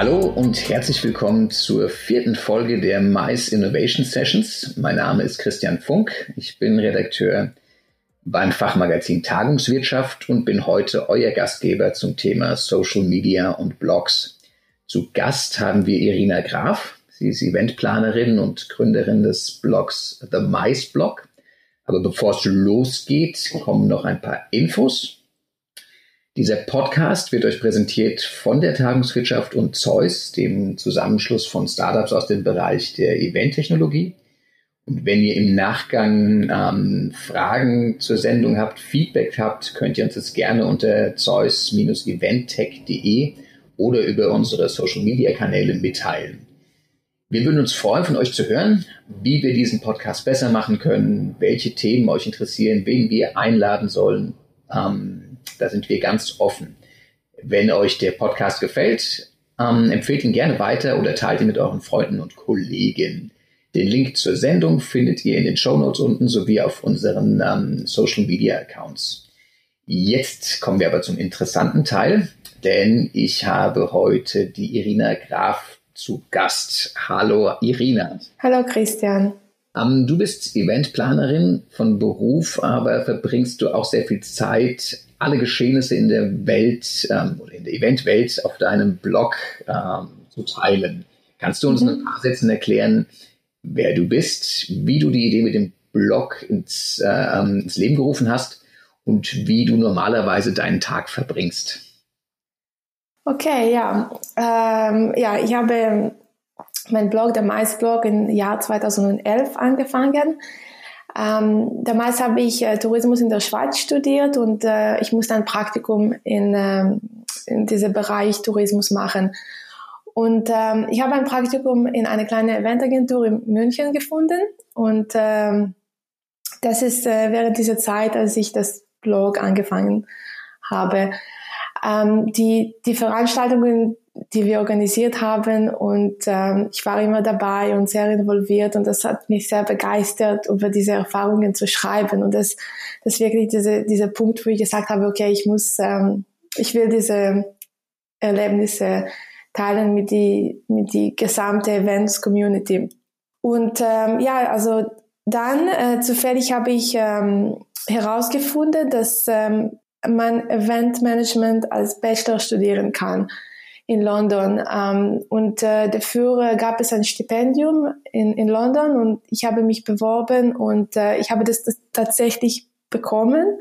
Hallo und herzlich willkommen zur vierten Folge der Mais Innovation Sessions. Mein Name ist Christian Funk. Ich bin Redakteur beim Fachmagazin Tagungswirtschaft und bin heute euer Gastgeber zum Thema Social Media und Blogs. Zu Gast haben wir Irina Graf. Sie ist Eventplanerin und Gründerin des Blogs The Mais Blog. Aber bevor es losgeht, kommen noch ein paar Infos. Dieser Podcast wird euch präsentiert von der Tagungswirtschaft und Zeus, dem Zusammenschluss von Startups aus dem Bereich der Eventtechnologie. Und wenn ihr im Nachgang ähm, Fragen zur Sendung habt, Feedback habt, könnt ihr uns das gerne unter zeus-eventtech.de oder über unsere Social-Media-Kanäle mitteilen. Wir würden uns freuen, von euch zu hören, wie wir diesen Podcast besser machen können, welche Themen euch interessieren, wen wir einladen sollen. Ähm, da sind wir ganz offen. Wenn euch der Podcast gefällt, ähm, empfehlt ihn gerne weiter oder teilt ihn mit euren Freunden und Kollegen. Den Link zur Sendung findet ihr in den Show Notes unten sowie auf unseren ähm, Social Media Accounts. Jetzt kommen wir aber zum interessanten Teil, denn ich habe heute die Irina Graf zu Gast. Hallo Irina. Hallo Christian. Ähm, du bist Eventplanerin von Beruf, aber verbringst du auch sehr viel Zeit alle Geschehnisse in der Welt ähm, oder in der Eventwelt auf deinem Blog ähm, zu teilen. Kannst du uns mhm. in ein paar Sätzen erklären, wer du bist, wie du die Idee mit dem Blog ins, äh, ins Leben gerufen hast und wie du normalerweise deinen Tag verbringst? Okay, ja. Ähm, ja, ich habe mein Blog, der Mais-Blog, im Jahr 2011 angefangen. Ähm, damals habe ich äh, Tourismus in der Schweiz studiert und äh, ich musste ein Praktikum in, äh, in diesem Bereich Tourismus machen. Und ähm, ich habe ein Praktikum in einer kleinen Eventagentur in München gefunden. Und ähm, das ist äh, während dieser Zeit, als ich das Blog angefangen habe. Ähm, die, die Veranstaltungen, die wir organisiert haben und ähm, ich war immer dabei und sehr involviert und das hat mich sehr begeistert, über diese Erfahrungen zu schreiben und das, das wirklich diese, dieser Punkt, wo ich gesagt habe, okay, ich muss, ähm, ich will diese Erlebnisse teilen mit die, mit die gesamte Events-Community. Und ähm, ja, also dann äh, zufällig habe ich ähm, herausgefunden, dass ähm, man Eventmanagement als Bachelor studieren kann in London. Ähm, und äh, dafür gab es ein Stipendium in, in London und ich habe mich beworben und äh, ich habe das, das tatsächlich bekommen.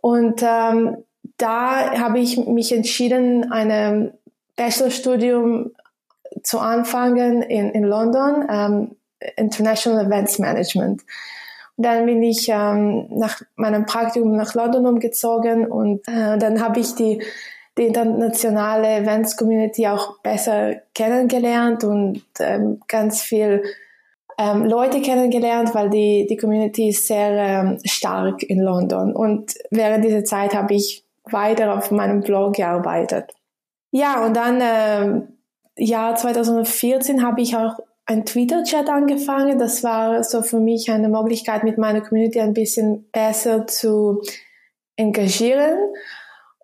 Und ähm, da habe ich mich entschieden, ein Bachelorstudium zu anfangen in, in London, ähm, International Events Management. Dann bin ich ähm, nach meinem Praktikum nach London umgezogen und äh, dann habe ich die die internationale Events-Community auch besser kennengelernt und ähm, ganz viel ähm, Leute kennengelernt, weil die, die Community ist sehr ähm, stark in London. Und während dieser Zeit habe ich weiter auf meinem Blog gearbeitet. Ja, und dann äh, Jahr 2014 habe ich auch ein Twitter-Chat angefangen. Das war so für mich eine Möglichkeit, mit meiner Community ein bisschen besser zu engagieren.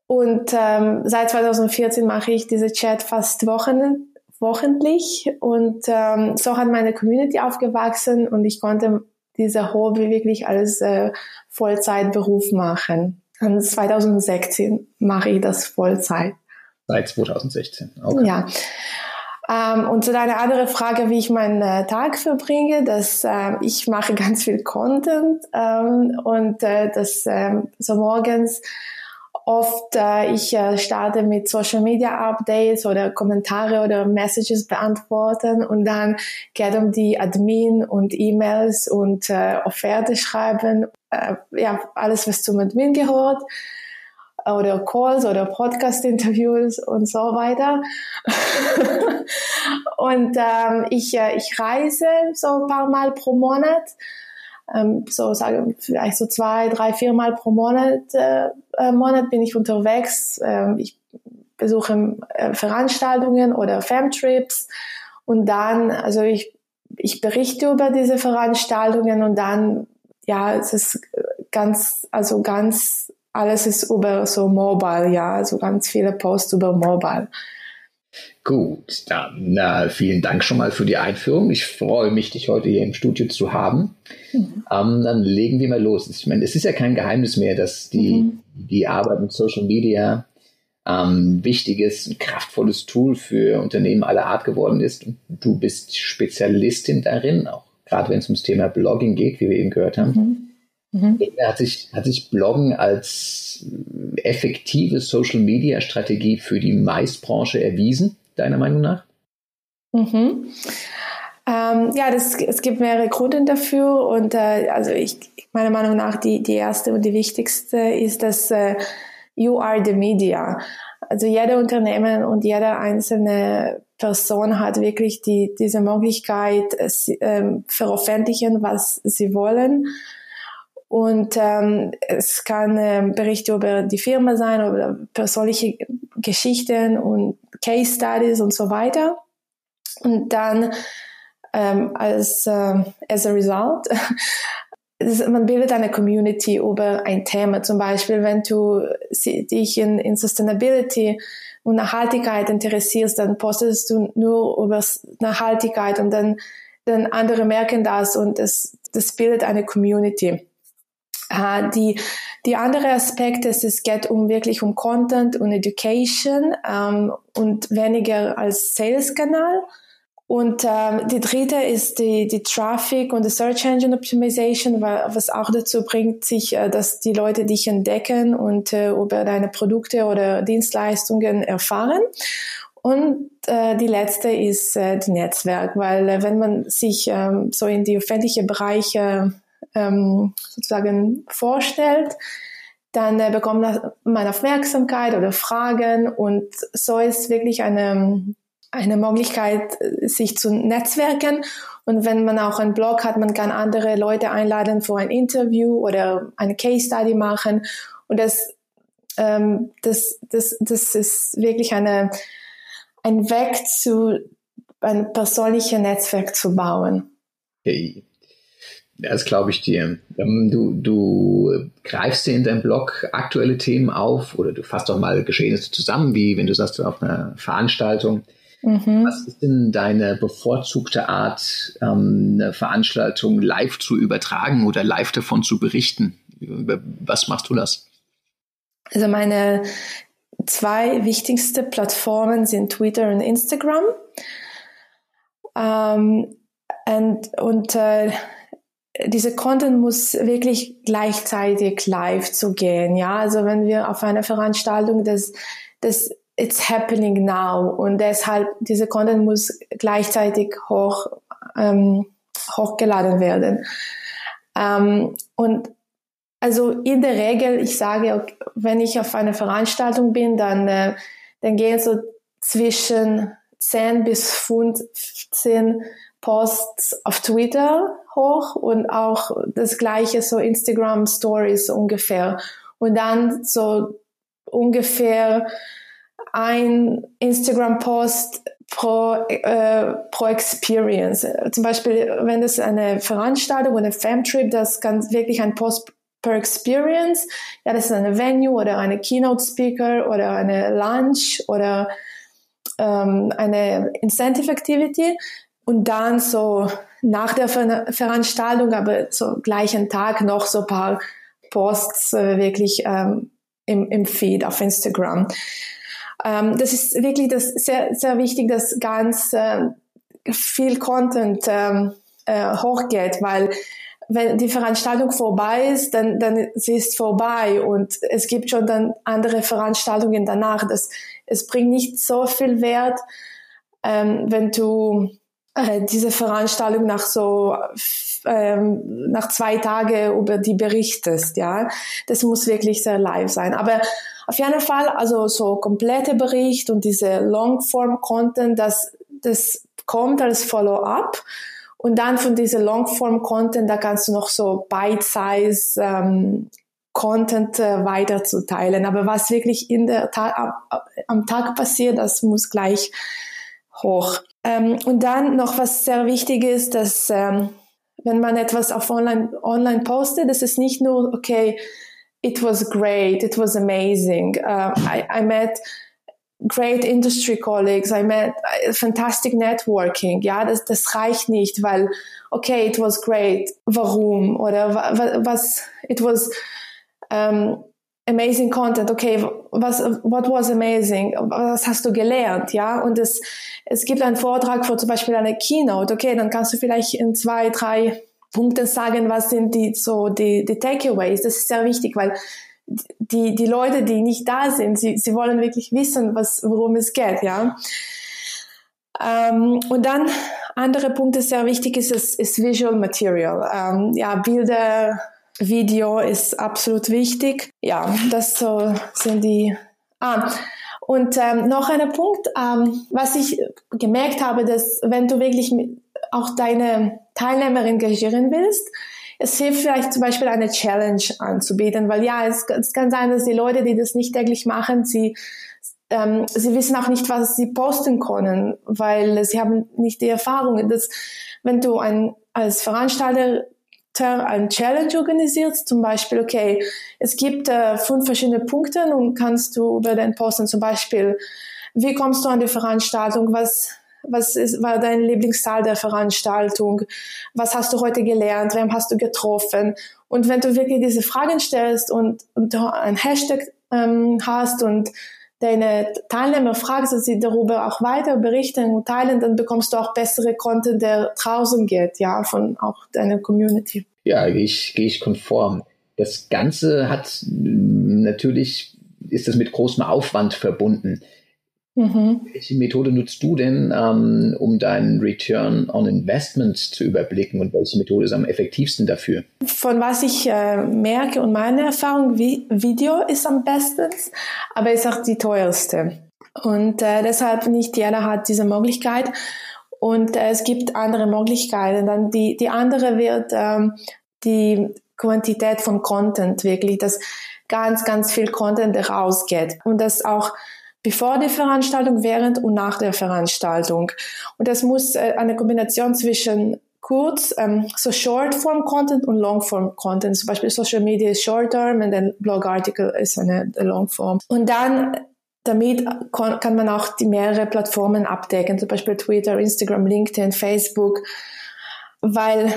Und ähm, seit 2014 mache ich diese Chat fast wochen, wochentlich. Und ähm, so hat meine Community aufgewachsen und ich konnte diese Hobby wirklich als äh, Vollzeitberuf machen. Und 2016 mache ich das Vollzeit. Seit 2016, okay. Ja. Ähm, und zu deiner anderen Frage, wie ich meinen äh, Tag verbringe, dass äh, ich mache ganz viel Content ähm, und äh, das äh, so morgens oft, äh, ich äh, starte mit Social Media Updates oder Kommentare oder Messages beantworten und dann geht um die Admin und E-Mails und äh, Offerte schreiben, äh, ja, alles was zum Admin gehört oder Calls oder Podcast-Interviews und so weiter. und ähm, ich, äh, ich reise so ein paar Mal pro Monat ähm, so sagen vielleicht so zwei, drei, vier Mal pro Monat, äh, äh, Monat bin ich unterwegs. Ähm, ich besuche äh, Veranstaltungen oder Famtrips und dann, also ich, ich berichte über diese Veranstaltungen und dann, ja, es ist ganz, also ganz, alles ist über so mobile, ja, also ganz viele Posts über mobile. Gut, dann na, vielen Dank schon mal für die Einführung. Ich freue mich, dich heute hier im Studio zu haben. Mhm. Ähm, dann legen wir mal los. Ich meine, es ist ja kein Geheimnis mehr, dass die, mhm. die Arbeit mit Social Media ähm, wichtiges, ein kraftvolles Tool für Unternehmen aller Art geworden ist. Und du bist Spezialistin darin, auch gerade wenn es ums Thema Blogging geht, wie wir eben gehört haben. Mhm. Mhm. Hat, sich, hat sich Bloggen als effektive Social-Media-Strategie für die Maisbranche erwiesen, deiner Meinung nach? Mhm. Ähm, ja, das, es gibt mehrere Gründe dafür und äh, also ich meiner Meinung nach die, die erste und die wichtigste ist, dass äh, you are the media. Also jeder Unternehmen und jede einzelne Person hat wirklich die, diese Möglichkeit, ähm, veröffentlichen, was sie wollen. Und ähm, es kann ähm, Berichte über die Firma sein, oder persönliche Geschichten und Case Studies und so weiter. Und dann ähm, als äh, as a result man bildet eine Community über ein Thema. Zum Beispiel, wenn du dich in, in Sustainability und Nachhaltigkeit interessierst, dann postest du nur über Nachhaltigkeit und dann, dann andere merken das und das, das bildet eine Community. Uh, die, die andere Aspekt ist, es geht um wirklich um Content und Education ähm, und weniger als Sales-Kanal. Und ähm, die dritte ist die, die Traffic und die Search Engine Optimization, was auch dazu bringt, sich, äh, dass die Leute dich entdecken und äh, über deine Produkte oder Dienstleistungen erfahren. Und äh, die letzte ist äh, die Netzwerk, weil äh, wenn man sich ähm, so in die öffentliche Bereiche ähm, sozusagen vorstellt, dann äh, bekommt man Aufmerksamkeit oder Fragen und so ist wirklich eine eine Möglichkeit, sich zu netzwerken. Und wenn man auch einen Blog hat, man kann andere Leute einladen für ein Interview oder eine Case Study machen. Und das, ähm, das, das, das ist wirklich eine, ein Weg zu ein persönliches Netzwerk zu bauen. Okay. Das glaube ich dir. Ähm, du, du greifst dir in deinem Blog aktuelle Themen auf oder du fasst auch mal Geschehnisse zusammen, wie wenn du sagst, auf einer Veranstaltung Mhm. Was ist denn deine bevorzugte Art, ähm, eine Veranstaltung live zu übertragen oder live davon zu berichten? Über was machst du das? Also meine zwei wichtigste Plattformen sind Twitter und Instagram. Ähm, und und äh, diese Content muss wirklich gleichzeitig live zu gehen. Ja, also wenn wir auf einer Veranstaltung das, das it's happening now und deshalb diese Content muss gleichzeitig hoch ähm, hochgeladen werden. Ähm, und also in der Regel, ich sage, wenn ich auf einer Veranstaltung bin, dann, äh, dann gehen so zwischen 10 bis 15 Posts auf Twitter hoch und auch das gleiche so Instagram Stories ungefähr. Und dann so ungefähr ein Instagram-Post pro, äh, pro Experience. Zum Beispiel, wenn es eine Veranstaltung oder Famtrip, das kann wirklich ein Post per Experience. Ja, das ist eine Venue oder eine Keynote Speaker oder eine Lunch oder ähm, eine Incentive Activity. Und dann so nach der Ver Veranstaltung, aber so gleichen Tag noch so paar Posts äh, wirklich ähm, im, im Feed auf Instagram. Ähm, das ist wirklich das sehr, sehr wichtig, dass ganz äh, viel Content ähm, äh, hochgeht, weil wenn die Veranstaltung vorbei ist, dann, dann sie ist vorbei und es gibt schon dann andere Veranstaltungen danach. Das, es bringt nicht so viel Wert, ähm, wenn du äh, diese Veranstaltung nach so ähm, nach zwei Tagen über die berichtest, ja. Das muss wirklich sehr live sein. Aber auf jeden Fall, also so komplette Bericht und diese Longform-Content, das, das kommt als Follow-up. Und dann von dieser Longform-Content, da kannst du noch so Bite-Size ähm, Content äh, weiterzuteilen. Aber was wirklich in der Ta am Tag passiert, das muss gleich hoch. Ähm, und dann noch was sehr wichtig ist, dass ähm, wenn man etwas auf online, online postet, das ist nicht nur, okay, it was great, it was amazing. Uh, I, I met great industry colleagues. I met uh, fantastic networking. Ja, das, das reicht nicht, weil, okay, it was great. Warum? Oder was, it was, um, amazing content. Okay, was, what was amazing? Was hast du gelernt? Ja, und es, es gibt einen Vortrag für zum Beispiel eine Keynote. Okay, dann kannst du vielleicht in zwei, drei Punkten sagen, was sind die, so, die, die Takeaways. Das ist sehr wichtig, weil die, die Leute, die nicht da sind, sie, sie wollen wirklich wissen, was, worum es geht, ja. Ähm, und dann andere Punkte sehr wichtig ist, ist, ist Visual Material. Ähm, ja, Bilder, Video ist absolut wichtig. Ja, das so sind die. Ah, und ähm, noch ein Punkt, ähm, was ich gemerkt habe, dass wenn du wirklich auch deine Teilnehmer engagieren willst, es hilft vielleicht zum Beispiel eine Challenge anzubieten, weil ja, es, es kann sein, dass die Leute, die das nicht täglich machen, sie ähm, sie wissen auch nicht, was sie posten können, weil sie haben nicht die Erfahrung. Dass, wenn du ein, als Veranstalter ein Challenge organisierst, zum Beispiel, okay, es gibt äh, fünf verschiedene Punkte und kannst du über den posten, zum Beispiel, wie kommst du an die Veranstaltung, was was ist, war dein Lieblingsteil der Veranstaltung? Was hast du heute gelernt? Wem hast du getroffen? Und wenn du wirklich diese Fragen stellst und, und ein Hashtag ähm, hast und deine Teilnehmer fragst und sie darüber auch weiter berichten und teilen, dann bekommst du auch bessere Content, der draußen geht, ja, von auch deiner Community. Ja, gehe ich, gehe ich konform. Das Ganze hat natürlich, ist das mit großem Aufwand verbunden. Mhm. Welche Methode nutzt du denn, ähm, um deinen Return on Investment zu überblicken und welche Methode ist am effektivsten dafür? Von was ich äh, merke und meine Erfahrung, Video ist am besten, aber ist auch die teuerste. Und äh, deshalb nicht jeder hat diese Möglichkeit. Und äh, es gibt andere Möglichkeiten. Dann die, die andere wird ähm, die Quantität von Content wirklich, dass ganz, ganz viel Content rausgeht. Und das auch bevor die Veranstaltung, während und nach der Veranstaltung. Und das muss äh, eine Kombination zwischen kurz, ähm, so Short-Form-Content und Long-Form-Content. Zum Beispiel Social Media ist Short-Term und dann Blog-Article ist eine Long-Form. Und dann damit kann man auch die mehrere Plattformen abdecken, zum Beispiel Twitter, Instagram, LinkedIn, Facebook, weil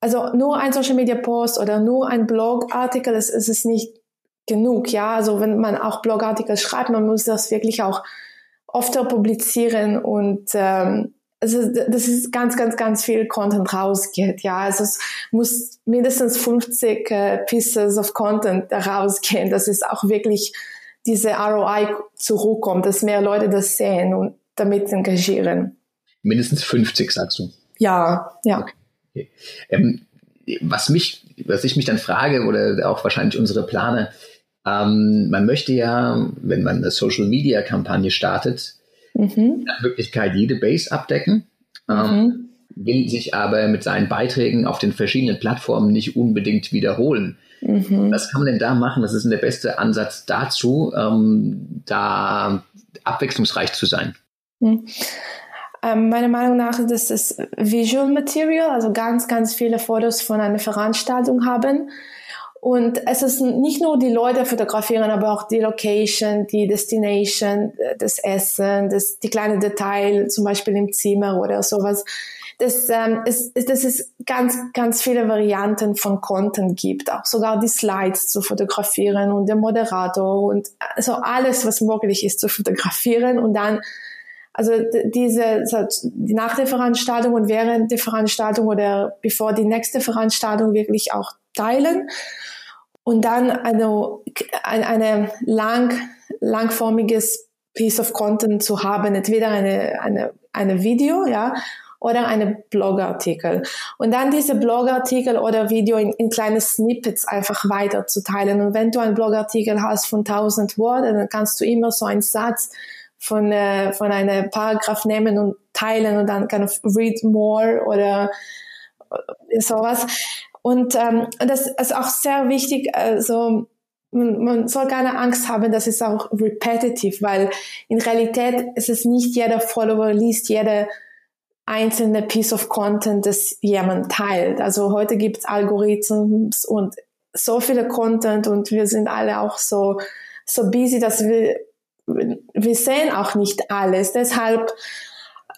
also nur ein Social Media Post oder nur ein Blogartikel ist, ist es nicht genug. Ja, also wenn man auch Blogartikel schreibt, man muss das wirklich auch öfter publizieren und ähm, also das ist ganz, ganz, ganz viel Content rausgeht. Ja, also es muss mindestens 50 äh, Pieces of Content rausgehen, dass es auch wirklich diese ROI zurückkommt, dass mehr Leute das sehen und damit engagieren. Mindestens 50, sagst du? Ja, ja. Okay. Ähm, was mich, was ich mich dann frage oder auch wahrscheinlich unsere Planer, ähm, man möchte ja, wenn man eine Social Media Kampagne startet, mhm. nach Möglichkeit jede Base abdecken. Ähm, mhm. will sich aber mit seinen Beiträgen auf den verschiedenen Plattformen nicht unbedingt wiederholen. Mhm. Was kann man denn da machen? Das ist der beste Ansatz dazu, ähm, da abwechslungsreich zu sein. Mhm. Ähm, meiner Meinung nach ist es Visual Material, also ganz, ganz viele Fotos von einer Veranstaltung haben und es ist nicht nur die Leute fotografieren, aber auch die Location, die Destination, äh, das Essen, das, die kleinen Detail, zum Beispiel im Zimmer oder sowas. Das, ähm, ist, das ist ganz, ganz viele Varianten von Content gibt, auch sogar die Slides zu fotografieren und der Moderator und also alles, was möglich ist zu fotografieren und dann also diese nach der Veranstaltung und während der Veranstaltung oder bevor die nächste Veranstaltung wirklich auch teilen und dann eine, eine lang, langformiges Piece of Content zu haben, entweder eine, eine, eine Video, ja, oder eine Blogartikel. Und dann diese Blogartikel oder Video in, in kleine Snippets einfach weiterzuteilen. Und wenn du einen Blogartikel hast von 1000 Worten, dann kannst du immer so einen Satz von, äh, von einem Paragraph nehmen und teilen und dann kind of read more oder äh, sowas. Und ähm, das ist auch sehr wichtig, also man, man soll keine Angst haben, das ist auch repetitive, weil in Realität ist es nicht jeder Follower liest jede einzelne Piece of Content, das jemand teilt. Also heute gibt es Algorithmus und so viele Content und wir sind alle auch so, so busy, dass wir wir sehen auch nicht alles. Deshalb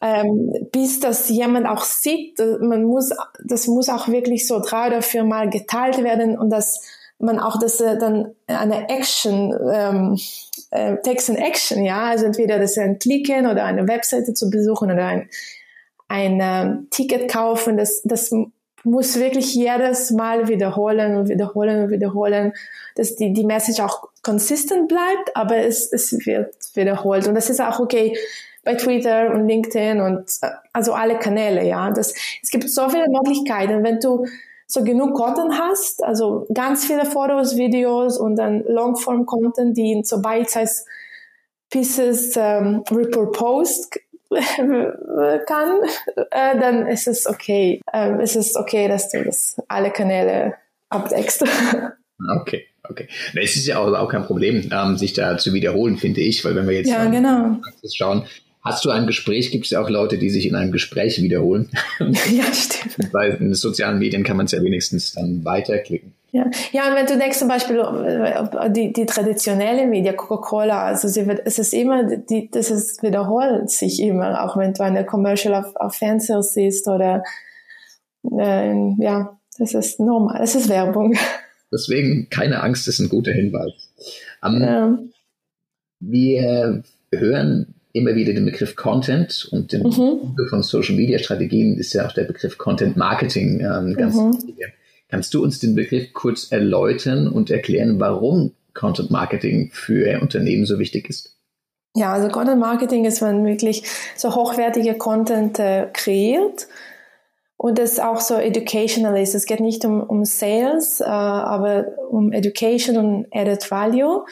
ähm, bis das jemand auch sieht, man muss, das muss auch wirklich so drei oder vier Mal geteilt werden und dass man auch das äh, dann eine Action, ähm, äh, Text in Action, ja, also entweder das ein Klicken oder eine Webseite zu besuchen oder ein, ein äh, Ticket kaufen, das, das muss wirklich jedes Mal wiederholen und wiederholen und wiederholen, dass die, die Message auch consistent bleibt, aber es, es wird wiederholt. Und das ist auch okay bei Twitter und LinkedIn und äh, also alle Kanäle, ja. Das, es gibt so viele Möglichkeiten. Wenn du so genug Content hast, also ganz viele Fotos, Videos und dann Longform-Content, die in so Bite-Size Pieces ähm, repurposed kann, äh, dann ist es okay. Ähm, ist es okay, dass du das alle Kanäle abdeckst. Okay, okay. Es ist ja auch, auch kein Problem, ähm, sich da zu wiederholen, finde ich, weil wenn wir jetzt ja, genau. schauen, Hast du ein Gespräch? Gibt es ja auch Leute, die sich in einem Gespräch wiederholen. ja, stimmt. Bei den sozialen Medien kann man es ja wenigstens dann weiterklicken. Ja. ja, und wenn du denkst zum Beispiel äh, die, die traditionelle Media, Coca-Cola, also sie wird, es ist immer, die, das ist, wiederholt sich immer, auch wenn du eine Commercial auf, auf Fernseher siehst oder äh, ja, das ist normal, es ist Werbung. Deswegen keine Angst, ist ein guter Hinweis. Um, ja. Wir hören immer wieder den Begriff Content und im mhm. von Social Media Strategien ist ja auch der Begriff Content Marketing ähm, ganz mhm. wichtig. Kannst du uns den Begriff kurz erläutern und erklären, warum Content Marketing für Unternehmen so wichtig ist? Ja, also Content Marketing ist, wenn man wirklich so hochwertige Content äh, kreiert und es auch so educational ist. Es geht nicht um, um Sales, äh, aber um Education und Added Value.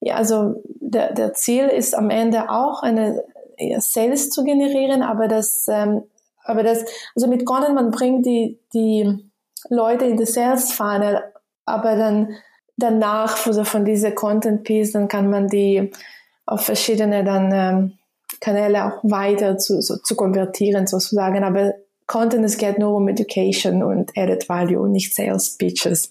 Ja, also der, der Ziel ist am Ende auch eine Sales zu generieren, aber das, ähm, aber das, also mit Content man bringt die die Leute in die Sales Funnel, aber dann danach also von dieser Content Piece, dann kann man die auf verschiedene dann ähm, Kanäle auch weiter zu, so, zu konvertieren sozusagen. Aber Content, es geht nur um Education und Added Value, nicht Sales Pitches.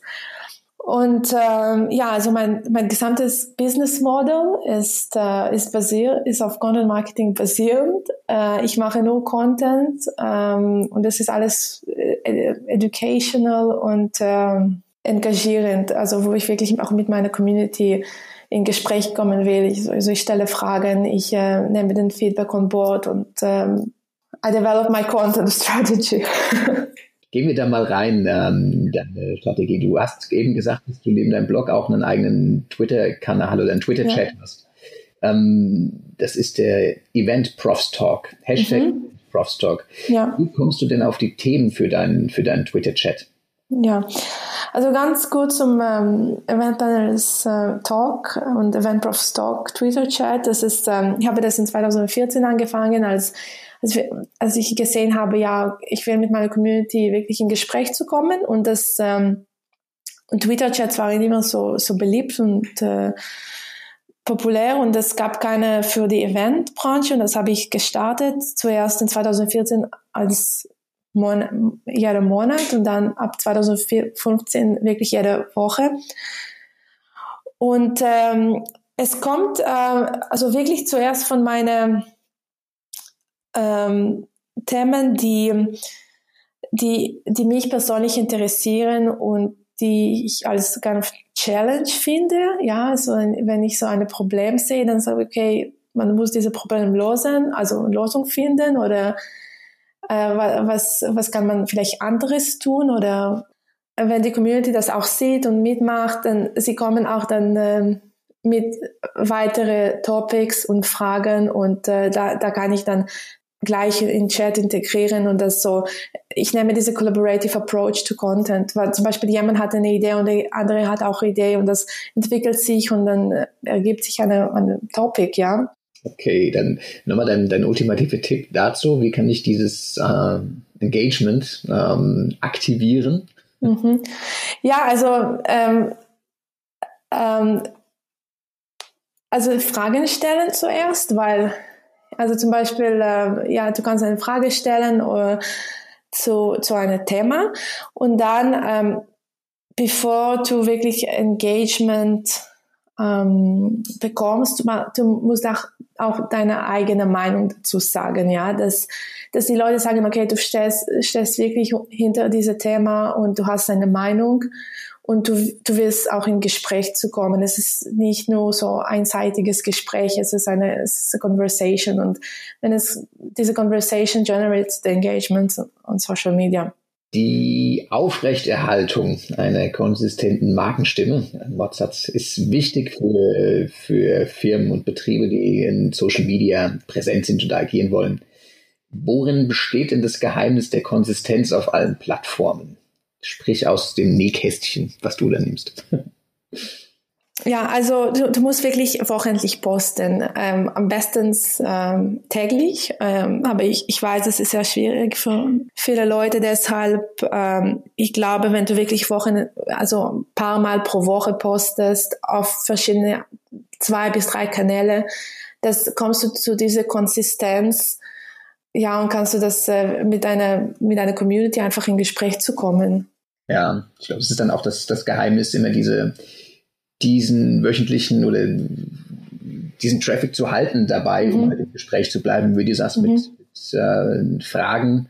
Und ähm, ja, also mein, mein gesamtes Business Model ist, äh, ist basiert, ist auf Content Marketing basierend. Äh, ich mache nur Content ähm, und das ist alles äh, educational und ähm, engagierend, also wo ich wirklich auch mit meiner Community in Gespräch kommen will. Ich, also ich stelle Fragen, ich äh, nehme den Feedback on board und ähm, I develop my content strategy. Gehen wir da mal rein, ähm, deine Strategie. Du hast eben gesagt, dass du neben deinem Blog auch einen eigenen Twitter-Kanal oder einen Twitter-Chat ja. hast. Ähm, das ist der Event Profs Talk. Hashtag mhm. Profs Talk. Ja. Wie kommst du denn auf die Themen für deinen, für deinen Twitter-Chat? Ja, also ganz kurz zum ähm, Event Panels äh, Talk und Event Profs Talk Twitter Chat. Das ist, ähm, ich habe das in 2014 angefangen als als, wir, als ich gesehen habe, ja, ich will mit meiner Community wirklich in Gespräch zu kommen und das ähm, und Twitter-Chats waren immer so, so beliebt und äh, populär und es gab keine für die Eventbranche und das habe ich gestartet, zuerst in 2014 als Mon jeder Monat und dann ab 2015 wirklich jede Woche. Und ähm, es kommt äh, also wirklich zuerst von meiner ähm, Themen, die, die, die mich persönlich interessieren und die ich als ganz Challenge finde. Ja, so ein, wenn ich so ein Problem sehe, dann sage ich, okay, man muss diese Probleme lösen, also eine Lösung finden oder äh, was, was kann man vielleicht anderes tun oder wenn die Community das auch sieht und mitmacht, dann sie kommen auch dann äh, mit weitere Topics und Fragen und äh, da, da kann ich dann gleich in Chat integrieren und das so, ich nehme diese collaborative approach to content, weil zum Beispiel jemand hat eine Idee und der andere hat auch eine Idee und das entwickelt sich und dann ergibt sich eine, eine Topic, ja. Okay, dann nochmal dein, dein ultimativer Tipp dazu, wie kann ich dieses äh, Engagement ähm, aktivieren? Mhm. Ja, also ähm, ähm, also Fragen stellen zuerst, weil also zum Beispiel, äh, ja, du kannst eine Frage stellen oder zu, zu einem Thema und dann, ähm, bevor du wirklich Engagement ähm, bekommst, du, du musst auch, auch deine eigene Meinung dazu sagen, ja, dass, dass die Leute sagen, okay, du stehst, stehst wirklich hinter diesem Thema und du hast eine Meinung und du, du willst auch in Gespräch zu kommen. Es ist nicht nur so einseitiges Gespräch, es ist eine, es ist eine Conversation und wenn es, diese Conversation generates the engagement on Social Media. Die Aufrechterhaltung einer konsistenten Markenstimme, ein Wortsatz, ist wichtig für, für Firmen und Betriebe, die in Social Media präsent sind und agieren wollen. Worin besteht denn das Geheimnis der Konsistenz auf allen Plattformen? Sprich aus dem Nähkästchen, was du da nimmst. Ja, also du, du musst wirklich wochentlich posten. Ähm, am besten ähm, täglich. Ähm, aber ich, ich weiß, es ist sehr schwierig für viele Leute. Deshalb, ähm, ich glaube, wenn du wirklich Wochen, also ein paar Mal pro Woche postest auf verschiedene zwei bis drei Kanäle, das kommst du zu dieser Konsistenz. Ja, und kannst du das äh, mit deiner mit deiner Community einfach in Gespräch zu kommen. Ja, ich glaube, es ist dann auch das, das Geheimnis, immer diese diesen wöchentlichen oder diesen Traffic zu halten dabei, mhm. um halt im Gespräch zu bleiben, wie du sagst, mhm. mit, mit äh, Fragen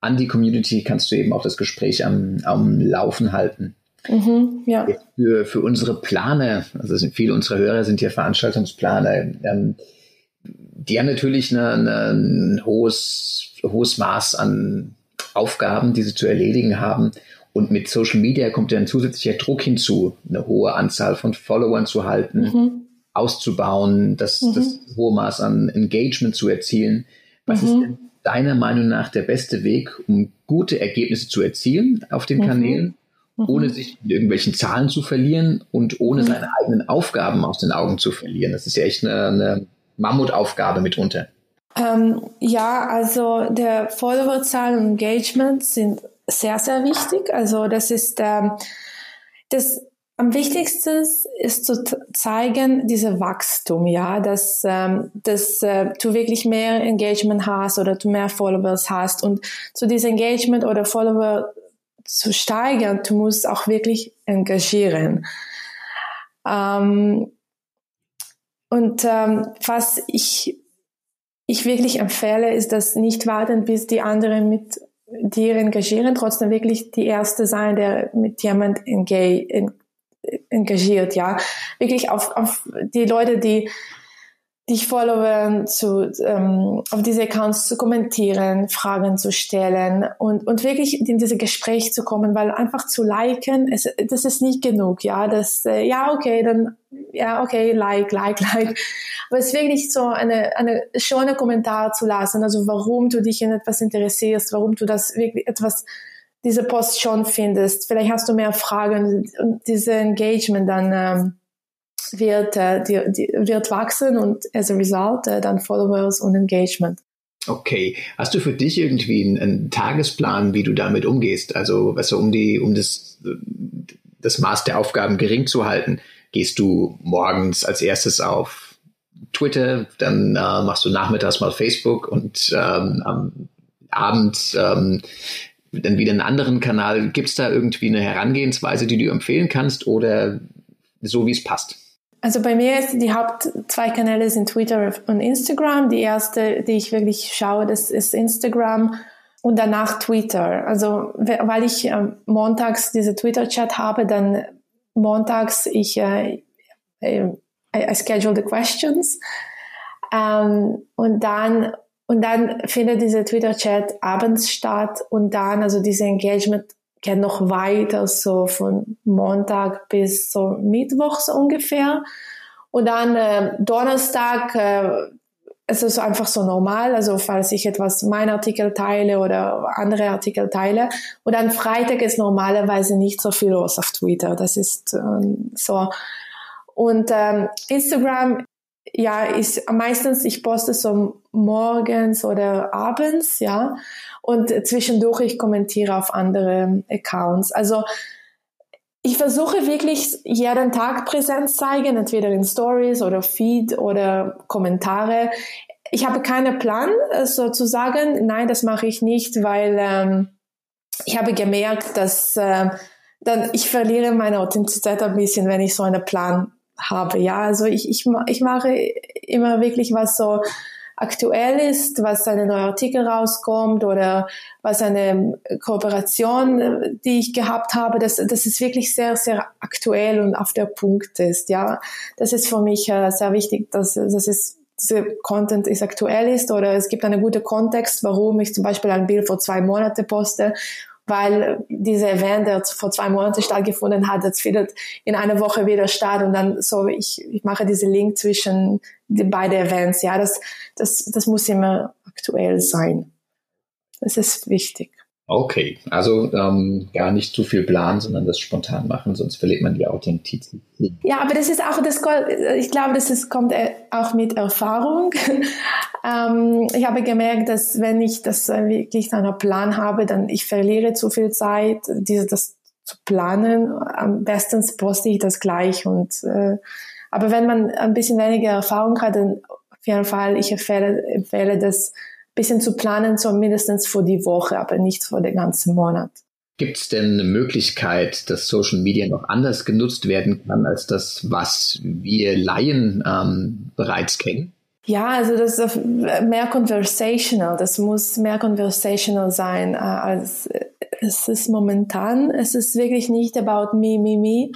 an die Community kannst du eben auch das Gespräch am, am Laufen halten. Mhm, ja. Für, für unsere Planer, also viele unserer Hörer sind ja Veranstaltungsplaner, ähm, die haben natürlich ein hohes, hohes Maß an Aufgaben, die sie zu erledigen haben. Und mit Social Media kommt ja ein zusätzlicher Druck hinzu, eine hohe Anzahl von Followern zu halten, mhm. auszubauen, das, mhm. das hohe Maß an Engagement zu erzielen. Was mhm. ist denn deiner Meinung nach der beste Weg, um gute Ergebnisse zu erzielen auf den mhm. Kanälen, mhm. ohne sich in irgendwelchen Zahlen zu verlieren und ohne mhm. seine eigenen Aufgaben aus den Augen zu verlieren? Das ist ja echt eine, eine Mammutaufgabe mitunter. Ähm, ja, also der Followerzahl und Engagement sind sehr, sehr wichtig. Also das ist ähm, das am wichtigsten ist zu zeigen, diese Wachstum, ja, dass, ähm, dass äh, du wirklich mehr Engagement hast oder du mehr Followers hast und zu diesem Engagement oder Follower zu steigern, du musst auch wirklich engagieren. Ähm, und ähm, was ich, ich wirklich empfehle, ist das nicht warten, bis die anderen mit dir engagieren, trotzdem wirklich die erste sein, der mit jemand engagiert, ja. Wirklich auf, auf die Leute, die dich followen, zu, ähm, auf diese Accounts zu kommentieren, Fragen zu stellen und, und wirklich in diese Gespräch zu kommen, weil einfach zu liken, es, das ist nicht genug, ja, das, äh, ja, okay, dann, ja, okay, like, like, like. Aber es ist wirklich so eine, eine schöne Kommentar zu lassen, also warum du dich in etwas interessierst, warum du das wirklich etwas, diese Post schon findest. Vielleicht hast du mehr Fragen und diese Engagement dann, ähm, wird, äh, die, die, wird wachsen und as a result äh, dann Followers und Engagement. Okay. Hast du für dich irgendwie einen, einen, Tagesplan, wie du damit umgehst? Also, weißt du, um die, um das, das Maß der Aufgaben gering zu halten, gehst du morgens als erstes auf Twitter, dann äh, machst du nachmittags mal Facebook und ähm, am Abend ähm, dann wieder einen anderen Kanal. Gibt es da irgendwie eine Herangehensweise, die du empfehlen kannst oder so, wie es passt? Also bei mir ist die Haupt zwei Kanäle sind Twitter und Instagram. Die erste, die ich wirklich schaue, das ist Instagram und danach Twitter. Also weil ich äh, montags diese Twitter-Chat habe, dann montags ich äh, äh, I schedule the questions ähm, und dann und dann findet dieser Twitter-Chat abends statt und dann also diese Engagement geht noch weiter, so von Montag bis so Mittwoch so ungefähr. Und dann äh, Donnerstag, äh, es ist einfach so normal, also falls ich etwas, mein Artikel teile oder andere Artikel teile. Und dann Freitag ist normalerweise nicht so viel los auf Twitter. Das ist ähm, so. Und ähm, Instagram, ja, ist meistens, ich poste so morgens oder abends, ja. Und zwischendurch ich kommentiere auf andere Accounts. Also ich versuche wirklich jeden Tag Präsenz zeigen, entweder in Stories oder Feed oder Kommentare. Ich habe keinen Plan sozusagen. Nein, das mache ich nicht, weil ähm, ich habe gemerkt, dass äh, dann ich verliere meine Authentizität ein bisschen, wenn ich so einen Plan habe. Ja, also ich, ich, ich mache immer wirklich was so aktuell ist, was eine neue Artikel rauskommt oder was eine Kooperation, die ich gehabt habe, dass das ist wirklich sehr, sehr aktuell und auf der Punkt ist. Ja, das ist für mich äh, sehr wichtig, dass, dass es diese Content ist aktuell ist oder es gibt einen guten Kontext, warum ich zum Beispiel ein Bild vor zwei Monaten poste weil dieser Event, der vor zwei Monaten stattgefunden hat, jetzt findet in einer Woche wieder statt und dann so, ich, ich mache diesen Link zwischen die beiden Events, ja, das, das, das muss immer aktuell sein. Das ist wichtig. Okay, also ähm, gar nicht zu viel planen, sondern das spontan machen, sonst verliert man die Authentizität. Ja, aber das ist auch das, ich glaube, das ist, kommt äh, auch mit Erfahrung. ähm, ich habe gemerkt, dass wenn ich das äh, wirklich einen Plan habe, dann ich verliere zu viel Zeit, diese das zu planen. Am besten poste ich das gleich und äh, aber wenn man ein bisschen weniger Erfahrung hat, dann auf jeden Fall ich empfehle, empfehle das bisschen zu planen, so mindestens für die Woche, aber nicht für den ganzen Monat. Gibt es denn eine Möglichkeit, dass Social Media noch anders genutzt werden kann als das, was wir Laien ähm, bereits kennen? Ja, also das ist mehr conversational. Das muss mehr conversational sein äh, als äh, es ist momentan. Es ist wirklich nicht about me, me, me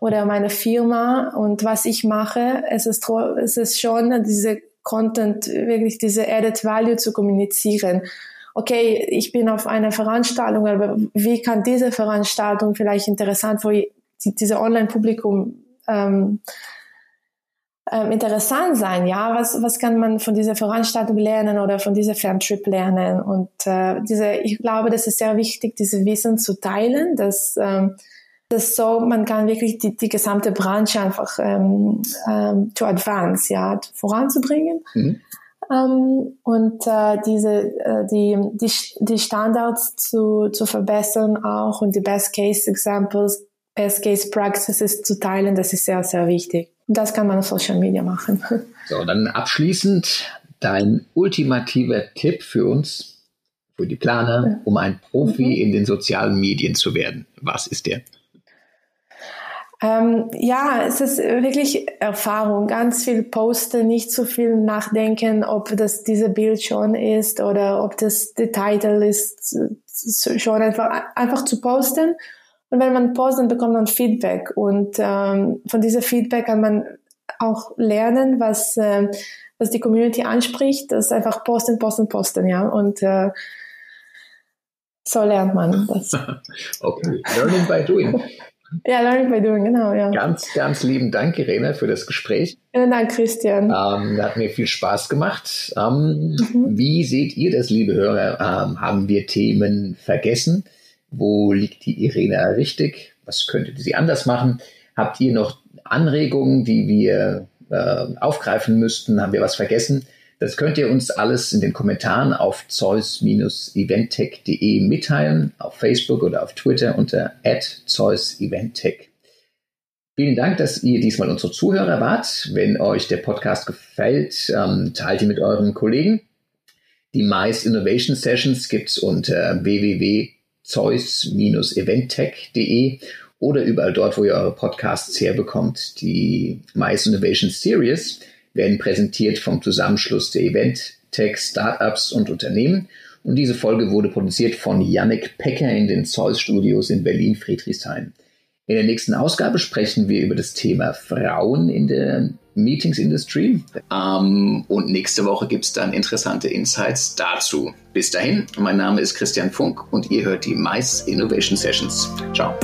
oder meine Firma und was ich mache. Es ist, es ist schon diese Content, wirklich diese Added Value zu kommunizieren. Okay, ich bin auf einer Veranstaltung, aber wie kann diese Veranstaltung vielleicht interessant für diese Online-Publikum ähm, ähm, interessant sein, ja, was, was kann man von dieser Veranstaltung lernen oder von dieser Ferntrip lernen und äh, diese, ich glaube, das ist sehr wichtig, diese Wissen zu teilen, dass ähm, das so, man kann wirklich die, die gesamte Branche einfach ähm, ähm, to advance, ja, voranzubringen. Mhm. Ähm, und äh, diese äh, die, die die Standards zu zu verbessern auch und die Best Case Examples, Best Case Practices zu teilen, das ist sehr sehr wichtig. Und das kann man auf Social Media machen. So, dann abschließend dein ultimativer Tipp für uns, für die Planer, um ein Profi mhm. in den sozialen Medien zu werden. Was ist der? Ähm, ja, es ist wirklich Erfahrung. Ganz viel posten, nicht zu viel nachdenken, ob das diese Bild schon ist oder ob das der Titel ist, schon einfach, einfach zu posten. Und wenn man postet, bekommt man Feedback. Und ähm, von diesem Feedback kann man auch lernen, was, äh, was die Community anspricht. Das ist einfach posten, posten, posten, ja. Und äh, so lernt man das. okay, learning by doing. Ja, Learning by Doing, genau, ja. Ganz, ganz lieben Dank, Irene, für das Gespräch. Vielen Dank, Christian. Ähm, hat mir viel Spaß gemacht. Ähm, mhm. Wie seht ihr das, liebe Hörer? Ähm, haben wir Themen vergessen? Wo liegt die Irene richtig? Was könnte sie anders machen? Habt ihr noch Anregungen, die wir äh, aufgreifen müssten? Haben wir was vergessen? Das könnt ihr uns alles in den Kommentaren auf zeus-eventtech.de mitteilen, auf Facebook oder auf Twitter unter zeus-eventtech. Vielen Dank, dass ihr diesmal unsere Zuhörer wart. Wenn euch der Podcast gefällt, ähm, teilt ihn mit euren Kollegen. Die Mais Innovation Sessions gibt es unter www.zeus-eventtech.de oder überall dort, wo ihr eure Podcasts herbekommt. Die Mais Innovation Series werden präsentiert vom Zusammenschluss der Event, Tech, Startups und Unternehmen. Und diese Folge wurde produziert von Yannick Pecker in den Zeus Studios in Berlin-Friedrichshain. In der nächsten Ausgabe sprechen wir über das Thema Frauen in der Meetings Industry. Um, und nächste Woche gibt es dann interessante Insights dazu. Bis dahin, mein Name ist Christian Funk und ihr hört die Mais Innovation Sessions. Ciao.